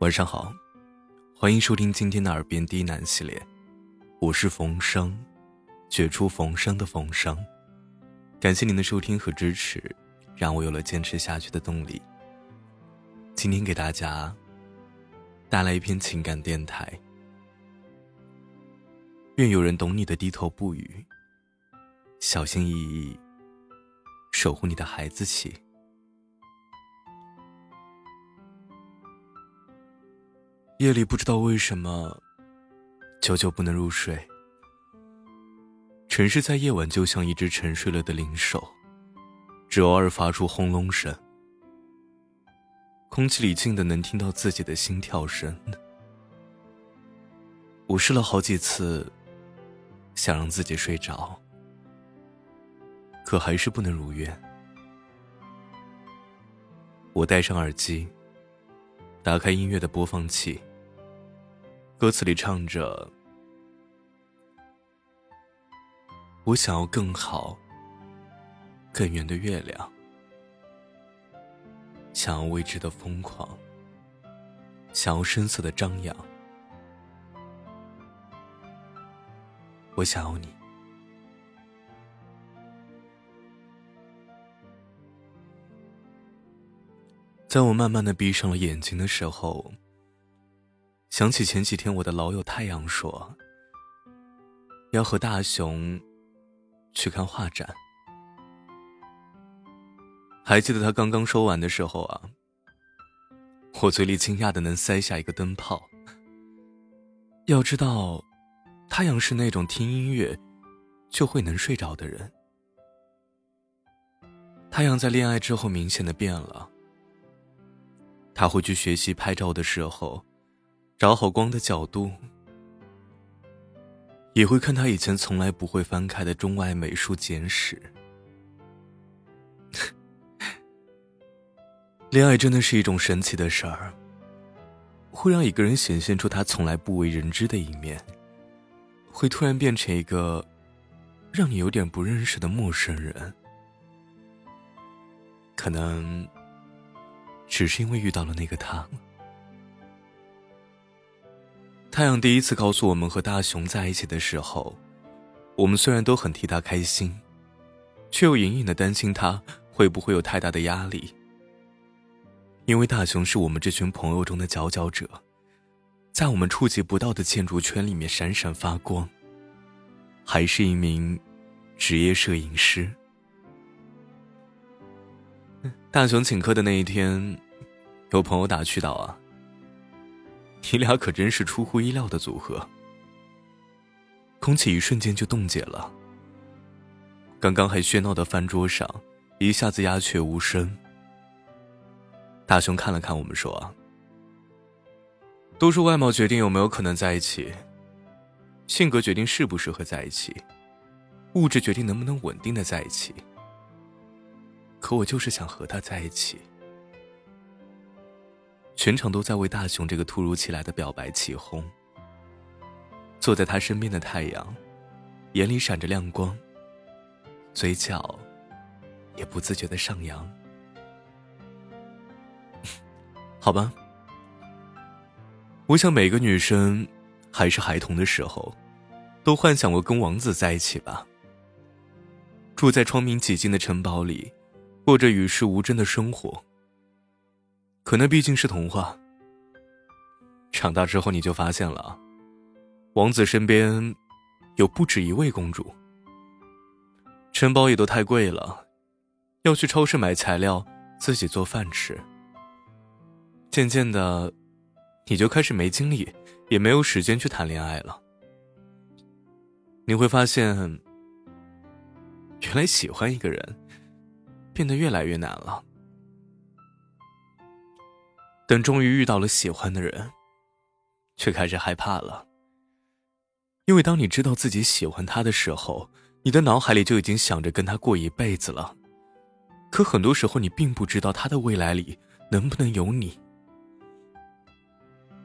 晚上好，欢迎收听今天的耳边低喃系列，我是冯生，绝处逢生的冯生，感谢您的收听和支持，让我有了坚持下去的动力。今天给大家带来一篇情感电台，愿有人懂你的低头不语，小心翼翼守护你的孩子气。夜里不知道为什么，久久不能入睡。城市在夜晚就像一只沉睡了的灵兽，只偶尔发出轰隆声。空气里静的能听到自己的心跳声。我试了好几次，想让自己睡着，可还是不能如愿。我戴上耳机。打开音乐的播放器，歌词里唱着：“我想要更好、更圆的月亮，想要未知的疯狂，想要声色的张扬，我想要你。”在我慢慢的闭上了眼睛的时候，想起前几天我的老友太阳说，要和大雄去看画展。还记得他刚刚说完的时候啊，我嘴里惊讶的能塞下一个灯泡。要知道，太阳是那种听音乐就会能睡着的人。太阳在恋爱之后明显的变了。他会去学习拍照的时候，找好光的角度，也会看他以前从来不会翻开的中外美术简史。恋爱真的是一种神奇的事儿，会让一个人显现出他从来不为人知的一面，会突然变成一个让你有点不认识的陌生人，可能。只是因为遇到了那个他。太阳第一次告诉我们和大雄在一起的时候，我们虽然都很替他开心，却又隐隐的担心他会不会有太大的压力。因为大雄是我们这群朋友中的佼佼者，在我们触及不到的建筑圈里面闪闪发光，还是一名职业摄影师。大雄请客的那一天，有朋友打趣道：“啊，你俩可真是出乎意料的组合。”空气一瞬间就冻结了。刚刚还喧闹的饭桌上，一下子鸦雀无声。大雄看了看我们，说：“，都说外貌决定有没有可能在一起，性格决定适不适合在一起，物质决定能不能稳定的在一起。”可我就是想和他在一起。全场都在为大雄这个突如其来的表白起哄。坐在他身边的太阳，眼里闪着亮光，嘴角也不自觉的上扬。好吧，我想每个女生还是孩童的时候，都幻想过跟王子在一起吧，住在窗明几净的城堡里。过着与世无争的生活，可那毕竟是童话。长大之后，你就发现了，王子身边有不止一位公主，城堡也都太贵了，要去超市买材料，自己做饭吃。渐渐的，你就开始没精力，也没有时间去谈恋爱了。你会发现，原来喜欢一个人。变得越来越难了。等终于遇到了喜欢的人，却开始害怕了。因为当你知道自己喜欢他的时候，你的脑海里就已经想着跟他过一辈子了。可很多时候，你并不知道他的未来里能不能有你。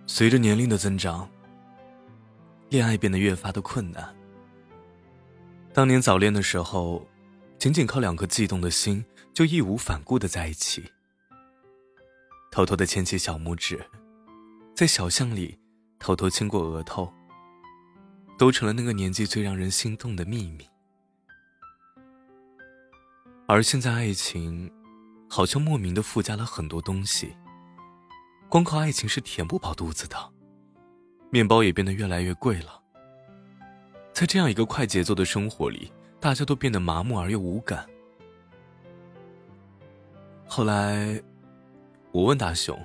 随着年龄的增长，恋爱变得越发的困难。当年早恋的时候。仅仅靠两颗悸动的心，就义无反顾的在一起，偷偷的牵起小拇指，在小巷里偷偷亲过额头，都成了那个年纪最让人心动的秘密。而现在，爱情好像莫名的附加了很多东西，光靠爱情是填不饱肚子的，面包也变得越来越贵了。在这样一个快节奏的生活里，大家都变得麻木而又无感。后来，我问大雄：“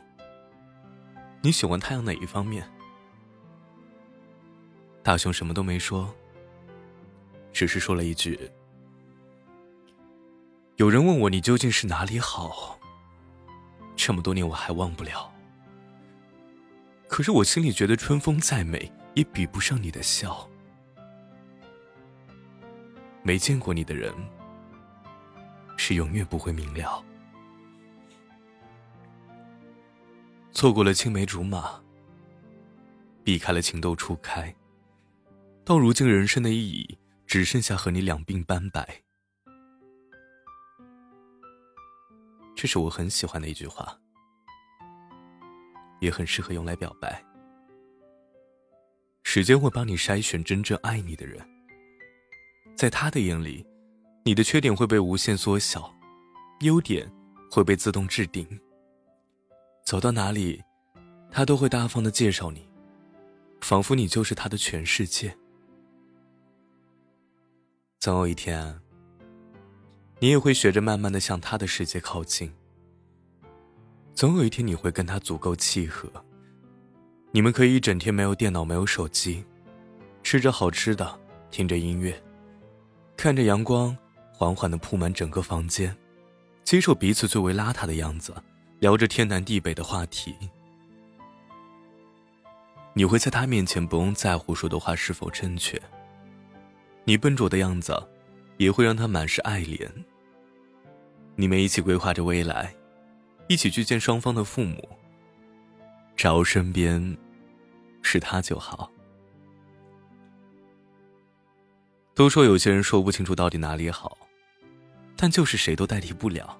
你喜欢太阳哪一方面？”大雄什么都没说，只是说了一句：“有人问我你究竟是哪里好，这么多年我还忘不了。可是我心里觉得春风再美，也比不上你的笑。”没见过你的人，是永远不会明了。错过了青梅竹马，避开了情窦初开，到如今人生的意义只剩下和你两鬓斑白。这是我很喜欢的一句话，也很适合用来表白。时间会帮你筛选真正爱你的人。在他的眼里，你的缺点会被无限缩小，优点会被自动置顶。走到哪里，他都会大方的介绍你，仿佛你就是他的全世界。总有一天，你也会学着慢慢的向他的世界靠近。总有一天，你会跟他足够契合，你们可以一整天没有电脑，没有手机，吃着好吃的，听着音乐。看着阳光缓缓的铺满整个房间，接受彼此最为邋遢的样子，聊着天南地北的话题。你会在他面前不用在乎说的话是否正确。你笨拙的样子，也会让他满是爱怜。你们一起规划着未来，一起去见双方的父母。只要身边是他就好。都说有些人说不清楚到底哪里好，但就是谁都代替不了。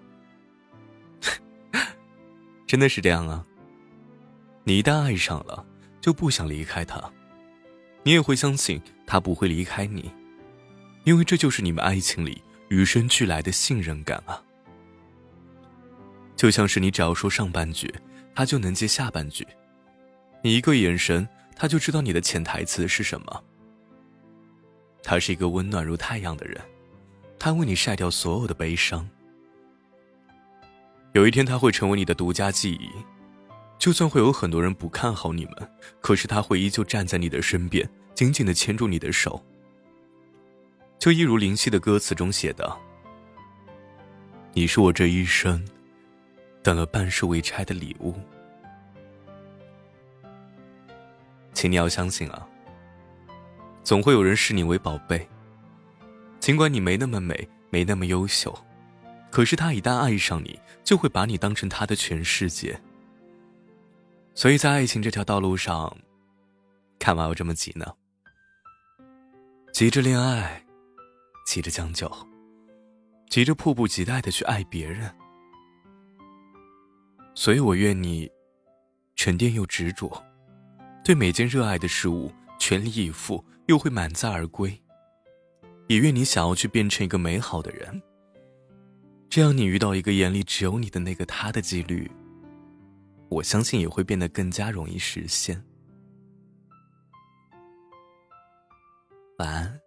真的是这样啊！你一旦爱上了，就不想离开他，你也会相信他不会离开你，因为这就是你们爱情里与生俱来的信任感啊。就像是你只要说上半句，他就能接下半句；你一个眼神，他就知道你的潜台词是什么。他是一个温暖如太阳的人，他为你晒掉所有的悲伤。有一天他会成为你的独家记忆，就算会有很多人不看好你们，可是他会依旧站在你的身边，紧紧的牵住你的手。就一如林夕的歌词中写的：“你是我这一生等了半世未拆的礼物。”请你要相信啊。总会有人视你为宝贝，尽管你没那么美，没那么优秀，可是他一旦爱上你，就会把你当成他的全世界。所以在爱情这条道路上，干嘛要这么急呢？急着恋爱，急着将就，急着迫不及待的去爱别人。所以我愿你沉淀又执着，对每件热爱的事物全力以赴。又会满载而归。也愿你想要去变成一个美好的人，这样你遇到一个眼里只有你的那个他的几率，我相信也会变得更加容易实现。晚安。